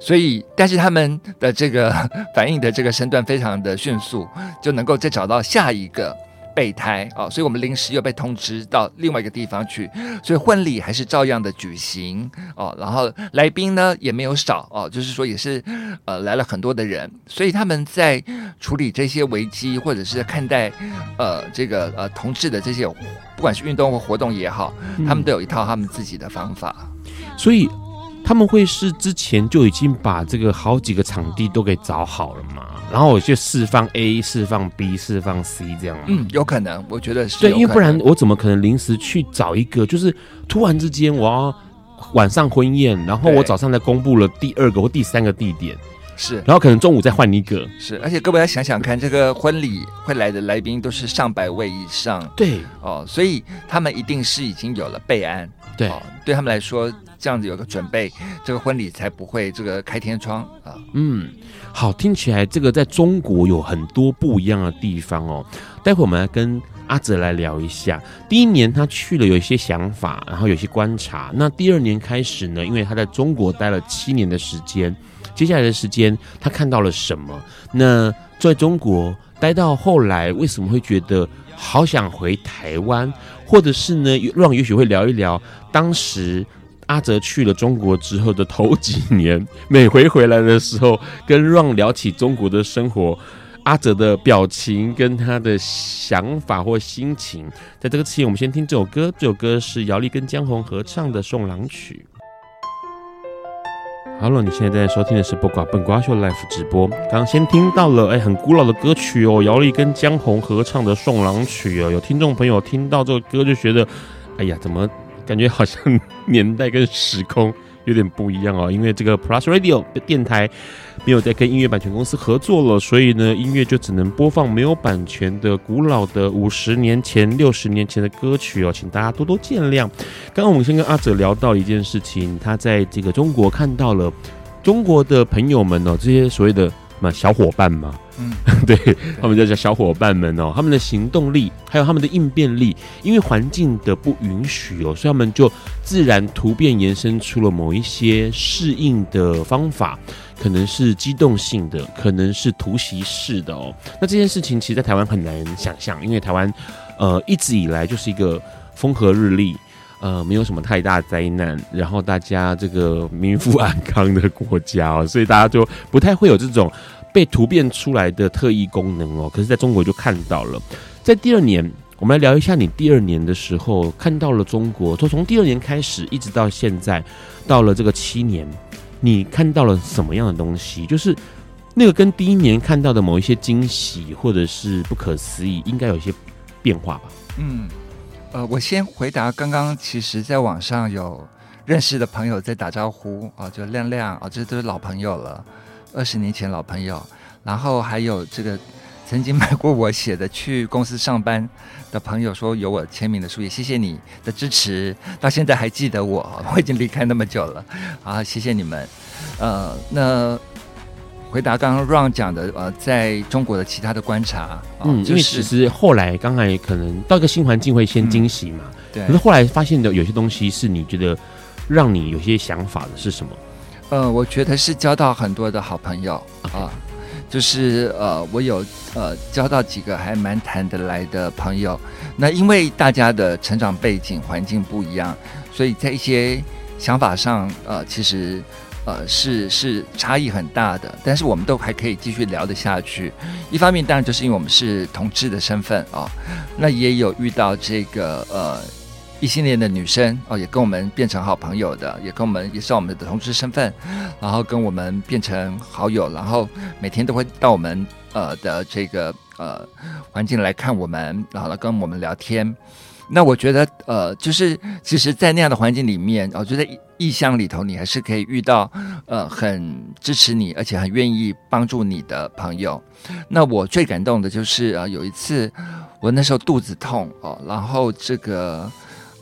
所以但是他们的这个 反应的这个身段非常的迅速，就能够再找到下一个。备胎啊，所以我们临时又被通知到另外一个地方去，所以婚礼还是照样的举行哦。然后来宾呢也没有少哦，就是说也是呃来了很多的人，所以他们在处理这些危机或者是看待呃这个呃同志的这些不管是运动或活动也好，他们都有一套他们自己的方法，所以。他们会是之前就已经把这个好几个场地都给找好了嘛？然后我就释放 A，释放 B，释放 C 这样。嗯，有可能，我觉得是。对，因为不然我怎么可能临时去找一个？就是突然之间我要晚上婚宴，然后我早上再公布了第二个或第三个地点，是，然后可能中午再换一个。是，而且各位要想想看，这个婚礼会来的来宾都是上百位以上。对，哦，所以他们一定是已经有了备案。对，哦，对他们来说。这样子有个准备，这个婚礼才不会这个开天窗啊。嗯，好，听起来这个在中国有很多不一样的地方哦。待会我们来跟阿泽来聊一下。第一年他去了，有一些想法，然后有些观察。那第二年开始呢，因为他在中国待了七年的时间，接下来的时间他看到了什么？那在中国待到后来，为什么会觉得好想回台湾？或者是呢，让也许会聊一聊当时。阿泽去了中国之后的头几年，每回回来的时候，跟 Ron 聊起中国的生活，阿泽的表情跟他的想法或心情，在这个期间，我们先听这首歌。这首歌是姚莉跟江红合唱的《送郎曲》。好了，你现在正在收听的是《不瓜笨瓜秀》Live 直播。刚刚先听到了，哎，很古老的歌曲哦，姚莉跟江红合唱的《送郎曲》哦。有听众朋友听到这个歌就觉得，哎呀，怎么？感觉好像年代跟时空有点不一样哦，因为这个 Plus Radio 的电台没有在跟音乐版权公司合作了，所以呢，音乐就只能播放没有版权的古老的五十年前、六十年前的歌曲哦，请大家多多见谅。刚刚我们先跟阿泽聊到一件事情，他在这个中国看到了中国的朋友们哦，这些所谓的。嘛，小伙伴嘛，嗯，对，他们就叫小伙伴们哦，他们的行动力还有他们的应变力，因为环境的不允许哦，所以他们就自然突变延伸出了某一些适应的方法。可能是机动性的，可能是突袭式的哦。那这件事情其实，在台湾很难想象，因为台湾呃一直以来就是一个风和日丽，呃，没有什么太大灾难，然后大家这个民富安康的国家哦，所以大家就不太会有这种被突变出来的特异功能哦。可是在中国就看到了，在第二年。我们来聊一下你第二年的时候看到了中国，从从第二年开始一直到现在，到了这个七年，你看到了什么样的东西？就是那个跟第一年看到的某一些惊喜或者是不可思议，应该有一些变化吧？嗯，呃，我先回答刚刚，其实在网上有认识的朋友在打招呼啊，就亮亮啊，这都是老朋友了，二十年前老朋友，然后还有这个。曾经买过我写的去公司上班的朋友说有我签名的书，也谢谢你的支持，到现在还记得我，我已经离开那么久了，啊，谢谢你们。呃，那回答刚刚 Ron 讲的，呃，在中国的其他的观察，嗯，就是、因为其实后来刚才可能到一个新环境会先惊喜嘛，嗯、对，可是后来发现的有些东西是你觉得让你有些想法的是什么？呃，我觉得是交到很多的好朋友啊。就是呃，我有呃交到几个还蛮谈得来的朋友。那因为大家的成长背景环境不一样，所以在一些想法上，呃，其实呃是是差异很大的。但是我们都还可以继续聊得下去。一方面当然就是因为我们是同志的身份啊、哦，那也有遇到这个呃。异性恋的女生哦，也跟我们变成好朋友的，也跟我们也是我们的同事身份，然后跟我们变成好友，然后每天都会到我们呃的这个呃环境来看我们，然后来跟我们聊天。那我觉得呃，就是其实，在那样的环境里面，我觉得异乡里头，你还是可以遇到呃很支持你，而且很愿意帮助你的朋友。那我最感动的就是、呃，有一次我那时候肚子痛哦，然后这个。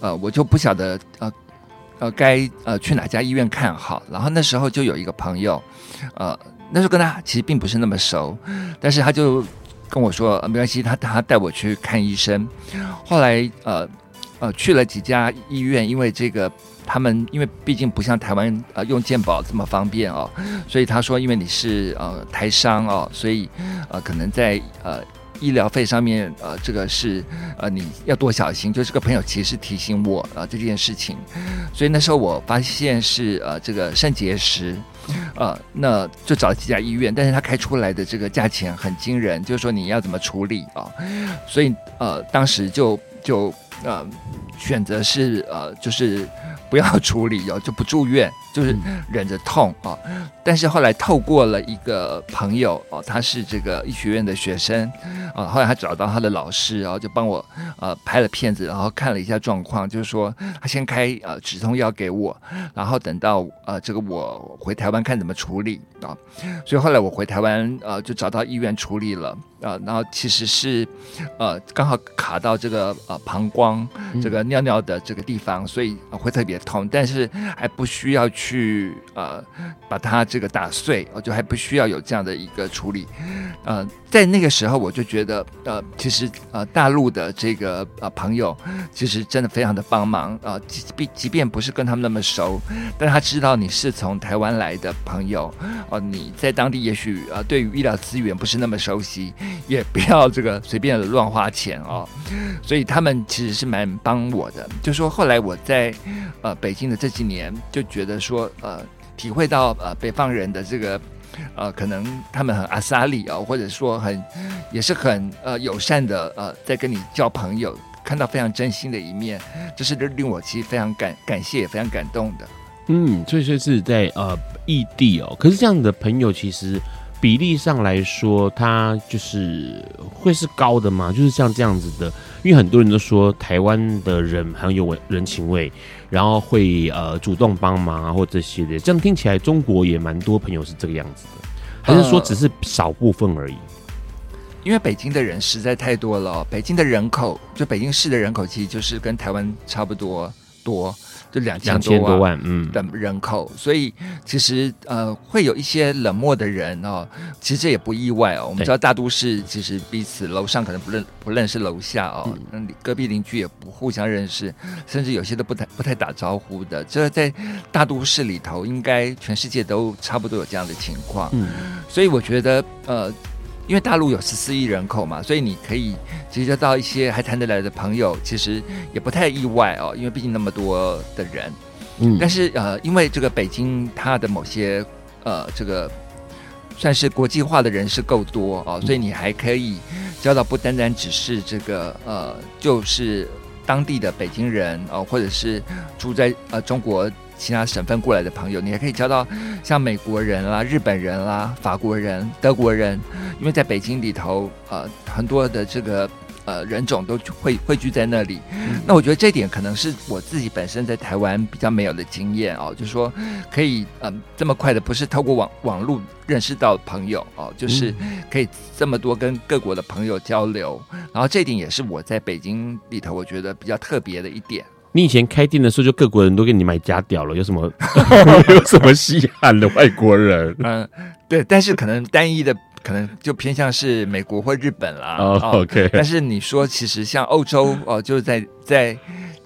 呃，我就不晓得呃，呃，该呃去哪家医院看好。然后那时候就有一个朋友，呃，那时候跟他其实并不是那么熟，但是他就跟我说，呃，没关系，他他带我去看医生。后来呃呃去了几家医院，因为这个他们因为毕竟不像台湾呃用健保这么方便哦，所以他说因为你是呃台商哦，所以呃可能在呃。医疗费上面，呃，这个是呃，你要多小心。就这个朋友其实提醒我啊、呃，这件事情，所以那时候我发现是呃，这个肾结石，呃，那就找了几家医院，但是他开出来的这个价钱很惊人，就是说你要怎么处理啊、所以呃，当时就就呃，选择是呃，就是。不要处理哦，就不住院，就是忍着痛啊、哦。但是后来透过了一个朋友哦，他是这个医学院的学生啊、哦。后来他找到他的老师，然后就帮我呃拍了片子，然后看了一下状况，就是说他先开呃止痛药给我，然后等到呃这个我回台湾看怎么处理啊、哦。所以后来我回台湾呃就找到医院处理了。啊、呃，然后其实是，呃，刚好卡到这个呃膀胱这个尿尿的这个地方，所以、呃、会特别痛，但是还不需要去呃把它这个打碎，我、呃、就还不需要有这样的一个处理。呃，在那个时候我就觉得，呃，其实呃大陆的这个呃朋友其实真的非常的帮忙啊，即便即便不是跟他们那么熟，但他知道你是从台湾来的朋友，哦、呃，你在当地也许呃对于医疗资源不是那么熟悉。也不要这个随便的乱花钱哦，所以他们其实是蛮帮我的。就说后来我在呃北京的这几年，就觉得说呃体会到呃北方人的这个呃可能他们很阿萨里啊，或者说很也是很呃友善的呃在跟你交朋友，看到非常真心的一面，这是令我其实非常感感谢也非常感动的。嗯，所以说是在呃异地哦，可是这样的朋友其实。比例上来说，它就是会是高的吗？就是像这样子的，因为很多人都说台湾的人很有人情味，然后会呃主动帮忙啊，或这些的。这样听起来，中国也蛮多朋友是这个样子的，还是说只是少部分而已？呃，因为北京的人实在太多了，北京的人口就北京市的人口其实就是跟台湾差不多多。就两千多万，嗯，的人口，嗯、所以其实呃会有一些冷漠的人哦，其实这也不意外哦。我们知道大都市其实彼此楼上可能不认不认识楼下哦，嗯，隔壁邻居也不互相认识，甚至有些都不太不太打招呼的。这在大都市里头，应该全世界都差不多有这样的情况。嗯，所以我觉得呃。因为大陆有十四亿人口嘛，所以你可以结交到一些还谈得来的朋友，其实也不太意外哦。因为毕竟那么多的人，嗯，但是呃，因为这个北京它的某些呃，这个算是国际化的人士够多哦，所以你还可以交到不单单只是这个呃，就是当地的北京人哦，或者是住在呃中国。其他省份过来的朋友，你还可以交到像美国人啦、日本人啦、法国人、德国人，因为在北京里头，呃，很多的这个。呃，人种都会汇聚在那里，嗯、那我觉得这点可能是我自己本身在台湾比较没有的经验哦，就是说可以嗯、呃、这么快的，不是透过网网络认识到朋友哦，就是可以这么多跟各国的朋友交流，然后这点也是我在北京里头我觉得比较特别的一点。你以前开店的时候，就各国人都给你买假屌了，有什么 有什么稀罕的外国人？嗯，对，但是可能单一的。可能就偏向是美国或日本啦。哦，OK。但是你说，其实像欧洲哦，就是在在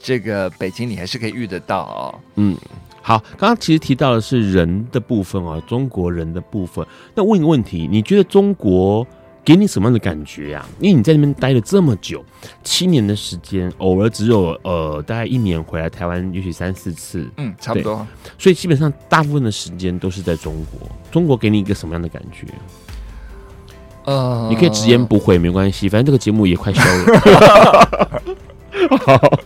这个北京，你还是可以遇得到哦。嗯，好，刚刚其实提到的是人的部分哦，中国人的部分。那问一个问题，你觉得中国给你什么样的感觉呀？因为你在那边待了这么久，七年的时间，偶尔只有呃大概一年回来台湾，也许三四次，嗯，差不多。所以基本上大部分的时间都是在中国。中国给你一个什么样的感觉？呃，你可以直言不讳，没关系，反正这个节目也快收了。好，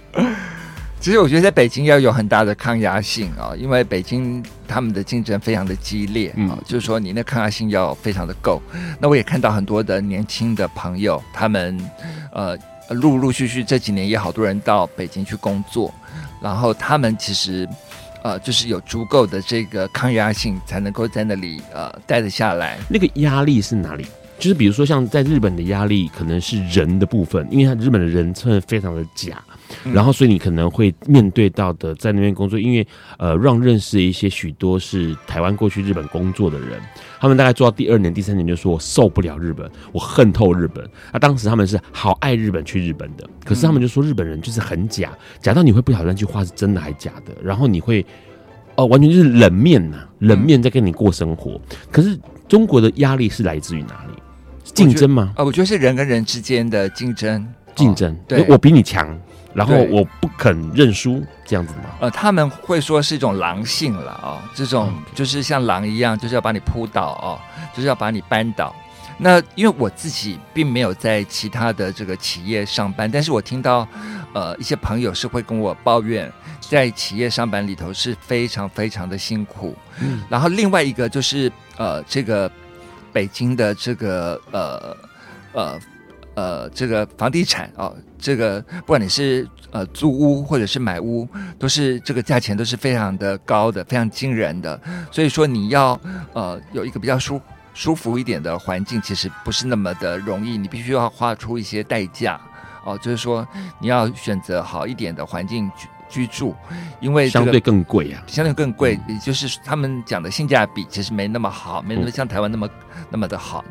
其实我觉得在北京要有很大的抗压性啊，因为北京他们的竞争非常的激烈啊，嗯、就是说你那抗压性要非常的够。那我也看到很多的年轻的朋友，他们呃陆陆续续这几年也好多人到北京去工作，然后他们其实呃就是有足够的这个抗压性，才能够在那里呃待得下来。那个压力是哪里？就是比如说，像在日本的压力可能是人的部分，因为他日本的人真的非常的假，然后所以你可能会面对到的在那边工作，因为呃，让认识一些许多是台湾过去日本工作的人，他们大概做到第二年、第三年就说我受不了日本，我恨透日本。那当时他们是好爱日本去日本的，可是他们就说日本人就是很假，假到你会不晓得那句话是真的还假的，然后你会哦，完全就是冷面呐，冷面在跟你过生活。可是中国的压力是来自于哪里？竞争吗？呃，我觉得是人跟人之间的竞争，竞争。对，我比你强，然后我不肯认输，这样子吗？呃，他们会说是一种狼性了啊、哦，这种就是像狼一样，就是要把你扑倒哦，就是要把你扳倒。那因为我自己并没有在其他的这个企业上班，但是我听到呃一些朋友是会跟我抱怨，在企业上班里头是非常非常的辛苦。嗯，然后另外一个就是呃这个。北京的这个呃呃呃这个房地产、哦，这个不管你是呃租屋或者是买屋，都是这个价钱都是非常的高的，非常惊人的。所以说你要呃有一个比较舒舒服一点的环境，其实不是那么的容易，你必须要花出一些代价哦。就是说你要选择好一点的环境居居住，因为、这个、相对更贵啊，相对更贵，也就是他们讲的性价比其实没那么好，没那么像台湾那么。那么的好，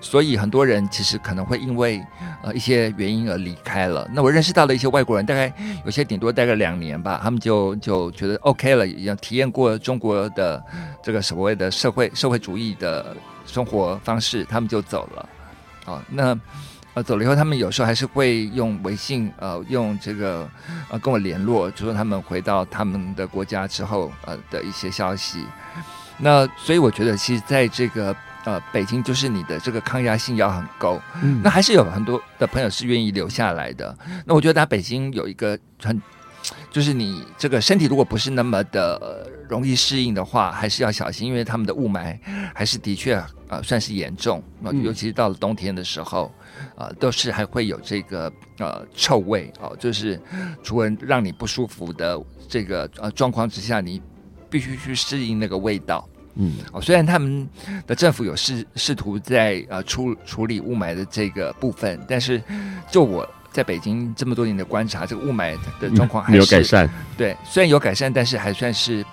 所以很多人其实可能会因为呃一些原因而离开了。那我认识到了一些外国人，大概有些顶多待个两年吧，他们就就觉得 OK 了，已经体验过中国的这个所谓的社会社会主义的生活方式，他们就走了。啊、哦，那呃走了以后，他们有时候还是会用微信呃用这个呃跟我联络，就说他们回到他们的国家之后呃的一些消息。那所以我觉得，其实在这个。呃，北京就是你的这个抗压性要很够，嗯，那还是有很多的朋友是愿意留下来的。那我觉得在北京有一个很，就是你这个身体如果不是那么的容易适应的话，还是要小心，因为他们的雾霾还是的确呃算是严重，尤其是到了冬天的时候，呃，都是还会有这个呃臭味哦，就是除了让你不舒服的这个呃状况之下，你必须去适应那个味道。嗯，哦，虽然他们的政府有试试图在呃处处理雾霾的这个部分，但是就我在北京这么多年的观察，这个雾霾的状况还是、有改善。对，虽然有改善，但是还算是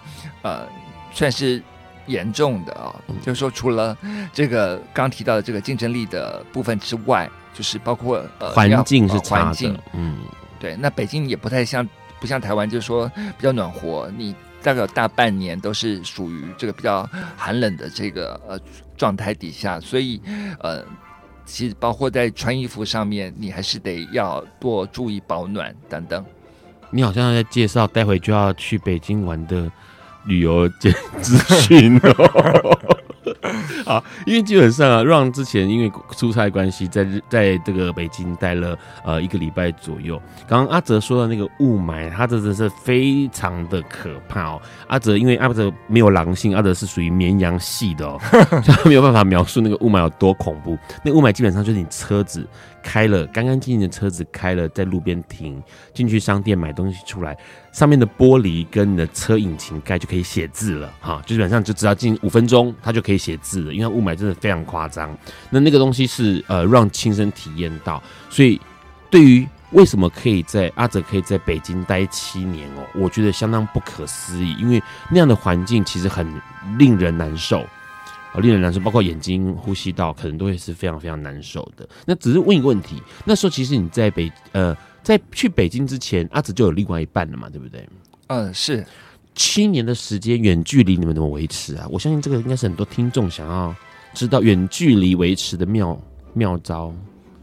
呃算是严重的啊、就是说，除了这个刚提到的这个竞争力的部分之外，就是包括呃环境是差的。环境，嗯，对。那北京也不太像，不像台湾，就是说比较暖和。你大概有大半年都是属于这个比较寒冷的这个呃状态底下，所以呃。其实包括在穿衣服上面，你还是得要多注意保暖等等。你好像在介绍待会就要去北京玩的旅游资讯哦。好，因为基本上啊，Ron 之前因为出差关系，在在这个北京待了呃一个礼拜左右。刚刚阿哲说的那个雾霾，它真的是非常的可怕哦。阿哲因为阿哲没有狼性，阿哲是属于绵羊系的哦，他 没有办法描述那个雾霾有多恐怖。那雾霾基本上就是你车子。开了干干净净的车子，开了在路边停，进去商店买东西出来，上面的玻璃跟你的车引擎盖就可以写字了哈，基本上就只要进五分钟，它就可以写字了，因为雾霾真的非常夸张。那那个东西是呃让亲身体验到，所以对于为什么可以在阿泽可以在北京待七年哦，我觉得相当不可思议，因为那样的环境其实很令人难受。好，令人难受，包括眼睛、呼吸道，可能都会是非常非常难受的。那只是问一个问题，那时候其实你在北呃，在去北京之前，阿紫就有另外一半了嘛，对不对？嗯，是七年的时间，远距离你们怎么维持啊？我相信这个应该是很多听众想要知道远距离维持的妙妙招。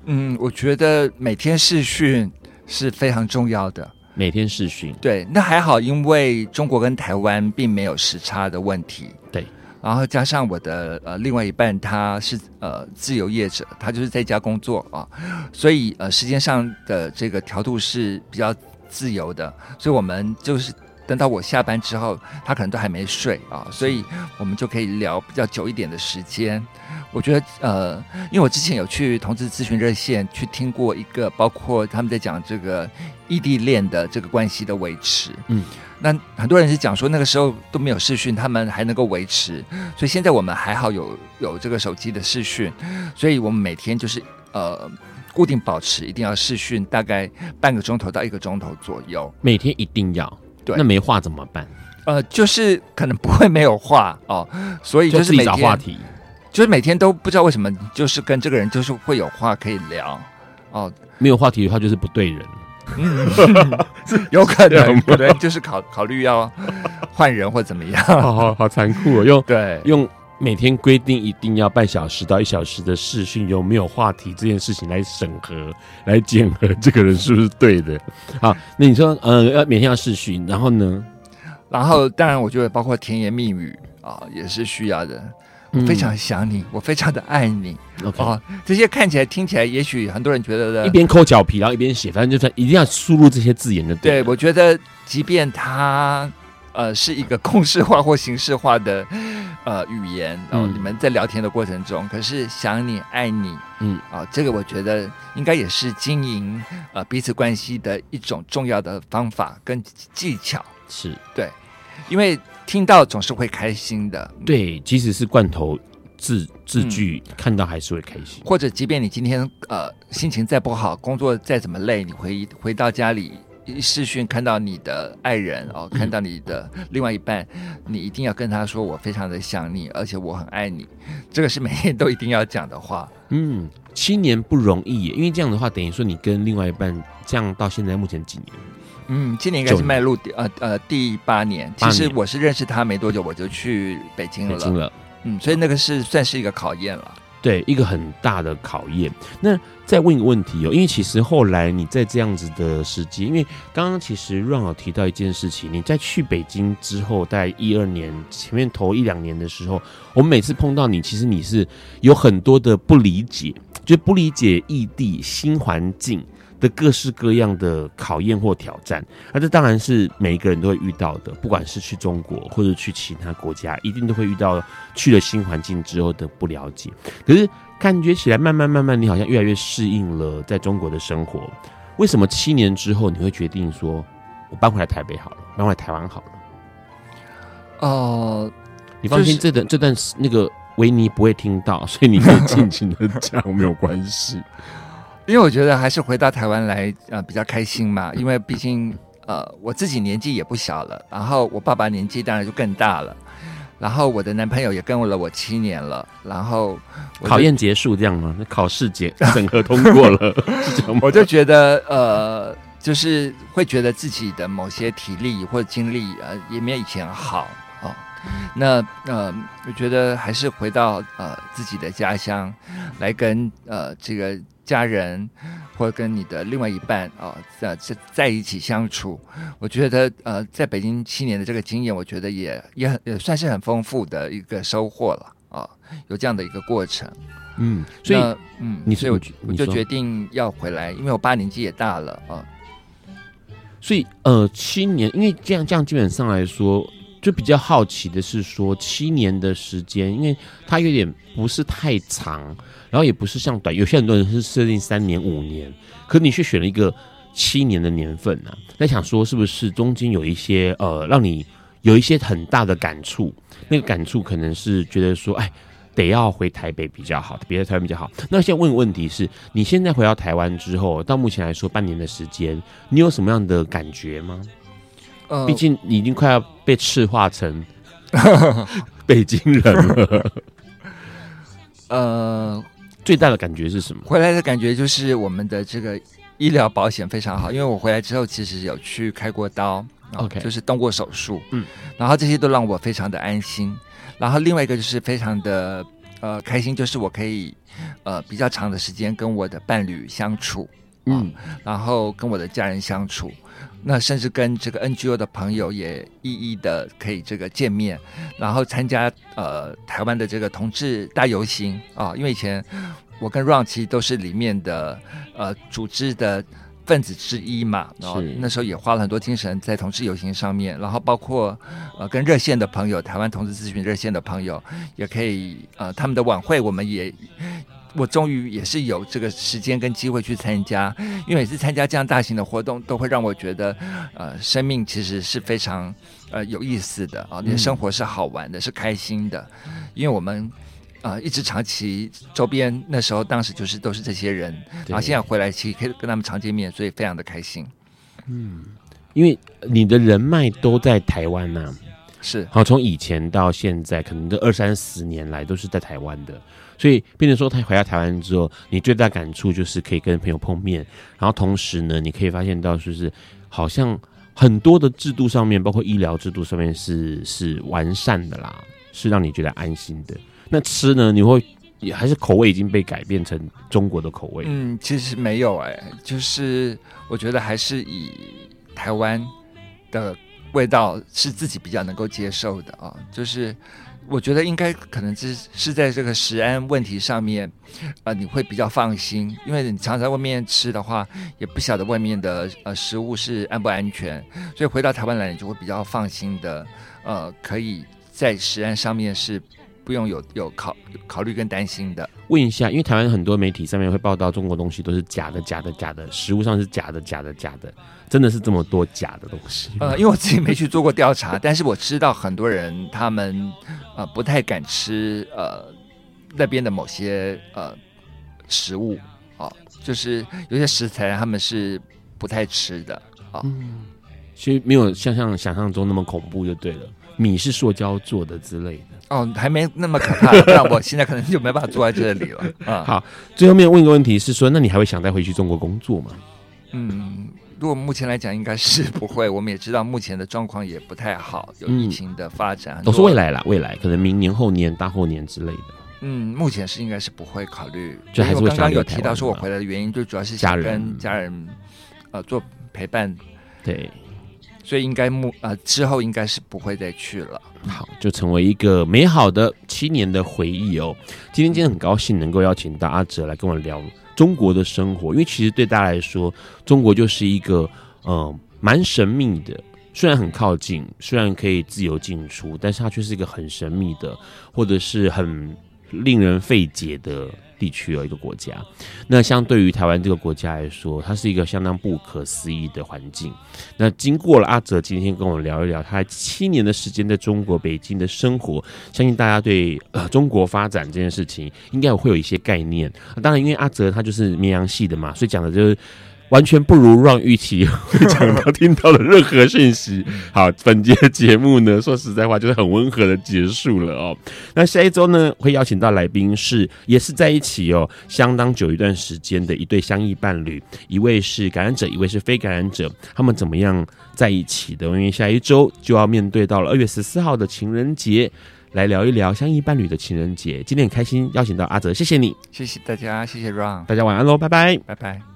嗯，我觉得每天视讯是非常重要的。每天视讯，对，那还好，因为中国跟台湾并没有时差的问题。然后加上我的呃另外一半，他是呃自由业者，他就是在家工作啊，所以呃时间上的这个调度是比较自由的，所以我们就是等到我下班之后，他可能都还没睡啊，所以我们就可以聊比较久一点的时间。我觉得呃，因为我之前有去同志咨询热线去听过一个，包括他们在讲这个异地恋的这个关系的维持，嗯。那很多人是讲说那个时候都没有视讯，他们还能够维持，所以现在我们还好有有这个手机的视讯，所以我们每天就是呃固定保持一定要视讯，大概半个钟头到一个钟头左右，每天一定要。对，那没话怎么办？呃，就是可能不会没有话哦，所以就是每天话题，就是每天都不知道为什么，就是跟这个人就是会有话可以聊哦，没有话题的话就是不对人。嗯，有可能，可能就是考考虑要换人或怎么样，好好好残酷哦！用对用每天规定一定要半小时到一小时的视讯，有没有话题这件事情来审核、来检核这个人是不是对的？好，那你说，呃，要每天要视讯，然后呢？然后当然，我觉得包括甜言蜜语啊，也是需要的。我非常想你，我非常的爱你。OK，哦，这些看起来、听起来，也许很多人觉得的，一边抠脚皮，然后一边写，反正就是一定要输入这些字眼的。对，我觉得，即便它呃是一个 公式化或形式化的呃语言，然后你们在聊天的过程中，嗯、可是想你、爱你，嗯，啊、哦，这个我觉得应该也是经营呃彼此关系的一种重要的方法跟技巧。是对，因为。听到总是会开心的，对，即使是罐头字字句，嗯、看到还是会开心。或者，即便你今天呃心情再不好，工作再怎么累，你回回到家里视讯看到你的爱人哦，看到你的另外一半，嗯、你一定要跟他说：“我非常的想你，而且我很爱你。”这个是每天都一定要讲的话。嗯，七年不容易耶，因为这样的话，等于说你跟另外一半这样到现在目前几年？嗯，今年应该是迈入第呃呃第八年。其实我是认识他没多久，我就去北京了。北京了，嗯，所以那个是算是一个考验了。对，一个很大的考验。那再问一个问题哦，因为其实后来你在这样子的时机，因为刚刚其实 Ron 有提到一件事情，你在去北京之后，在一二年前面头一两年的时候，我们每次碰到你，其实你是有很多的不理解，就不理解异地新环境。的各式各样的考验或挑战，那这当然是每一个人都会遇到的，不管是去中国或者去其他国家，一定都会遇到去了新环境之后的不了解。可是感觉起来，慢慢慢慢，你好像越来越适应了在中国的生活。为什么七年之后你会决定说，我搬回来台北好了，搬回来台湾好了？哦、呃，你放心，这段这段那个维尼不会听到，所以你可以尽情的 讲，没有关系。因为我觉得还是回到台湾来呃比较开心嘛，因为毕竟呃我自己年纪也不小了，然后我爸爸年纪当然就更大了，然后我的男朋友也跟了我七年了，然后考验结束这样吗？那考试结审核通过了，是这样吗？我就觉得呃就是会觉得自己的某些体力或者精力呃也没有以前好。那呃，我觉得还是回到呃自己的家乡，来跟呃这个家人或者跟你的另外一半啊在在在一起相处。我觉得呃在北京七年的这个经验，我觉得也也很也算是很丰富的一个收获了啊，有这样的一个过程。嗯，所以嗯，你所以我我就决定要回来，因为我爸年纪也大了啊。所以呃七年，因为这样这样基本上来说。就比较好奇的是说，七年的时间，因为它有点不是太长，然后也不是像短，有些很多人是设定三年、五年，可你却选了一个七年的年份呢、啊？那想说是不是中间有一些呃，让你有一些很大的感触？那个感触可能是觉得说，哎，得要回台北比较好，别在台湾比较好。那现在问个问题是，你现在回到台湾之后，到目前来说半年的时间，你有什么样的感觉吗？毕竟你已经快要被赤化成 北京人了。呃，最大的感觉是什么？回来的感觉就是我们的这个医疗保险非常好，因为我回来之后其实有去开过刀，OK，就是动过手术，嗯，然后这些都让我非常的安心。然后另外一个就是非常的呃开心，就是我可以呃比较长的时间跟我的伴侣相处，嗯，然后跟我的家人相处。那甚至跟这个 NGO 的朋友也一一的可以这个见面，然后参加呃台湾的这个同志大游行啊，因为以前我跟 Ron 其实都是里面的呃组织的分子之一嘛，然后那时候也花了很多精神在同志游行上面，然后包括呃跟热线的朋友，台湾同志咨询热线的朋友也可以呃他们的晚会我们也。我终于也是有这个时间跟机会去参加，因为每次参加这样大型的活动，都会让我觉得，呃，生命其实是非常呃有意思的啊，你的生活是好玩的，是开心的，因为我们啊、呃、一直长期周边那时候当时就是都是这些人，然后现在回来其实可以跟他们常见面，所以非常的开心。嗯，因为你的人脉都在台湾呐、啊，是。好，从以前到现在，可能这二三十年来都是在台湾的。所以，变成说他回到台湾之后，你最大感触就是可以跟朋友碰面，然后同时呢，你可以发现到就是好像很多的制度上面，包括医疗制度上面是是完善的啦，是让你觉得安心的。那吃呢，你会也还是口味已经被改变成中国的口味？嗯，其实没有哎、就是我觉得还是以台湾的味道是自己比较能够接受的啊，就是。我觉得应该可能是是在这个食安问题上面，呃，你会比较放心，因为你常常在外面吃的话，也不晓得外面的呃食物是安不安全，所以回到台湾来，你就会比较放心的，呃，可以在食安上面是不用有有考考虑跟担心的。问一下，因为台湾很多媒体上面会报道中国东西都是假的，假的，假的，食物上是假的，假的，假的。真的是这么多假的东西？呃，因为我自己没去做过调查，但是我知道很多人他们呃不太敢吃呃那边的某些呃食物啊、呃，就是有些食材他们是不太吃的啊。嗯，其实没有像像想象中那么恐怖就对了，米是塑胶做的之类的。哦，还没那么可怕，那我现在可能就没办法坐在这里了。啊、嗯，好，最后面问一个问题是说，那你还会想再回去中国工作吗？嗯。如果目前来讲，应该是不会。我们也知道目前的状况也不太好，有疫情的发展，嗯、都是未来啦，未来可能明年、后年、大后年之类的。嗯，目前是应该是不会考虑。就还是会刚刚有提到说我回来的原因，就主要是想跟家人呃，做陪伴。对，所以应该目呃之后应该是不会再去了。好，就成为一个美好的七年的回忆哦。今天今天很高兴能够邀请到阿哲来跟我聊。中国的生活，因为其实对大家来说，中国就是一个呃蛮神秘的。虽然很靠近，虽然可以自由进出，但是它却是一个很神秘的，或者是很令人费解的地区的一个国家。那相对于台湾这个国家来说，它是一个相当不可思议的环境。那经过了阿哲今天跟我聊一聊他七年的时间在中国北京的生活，相信大家对呃中国发展这件事情应该会有一些概念。当然，因为阿哲他就是绵阳系的嘛，所以讲的就是。完全不如让预期会讲到听到的任何讯息。好，本节节目呢，说实在话就是很温和的结束了哦。那下一周呢，会邀请到来宾是也是在一起哦，相当久一段时间的一对相异伴侣，一位是感染者，一位是非感染者，他们怎么样在一起的？因为下一周就要面对到了二月十四号的情人节，来聊一聊相依伴侣的情人节。今天很开心邀请到阿泽，谢谢你，谢谢大家，谢谢 Ron，大家晚安喽，拜拜，拜拜。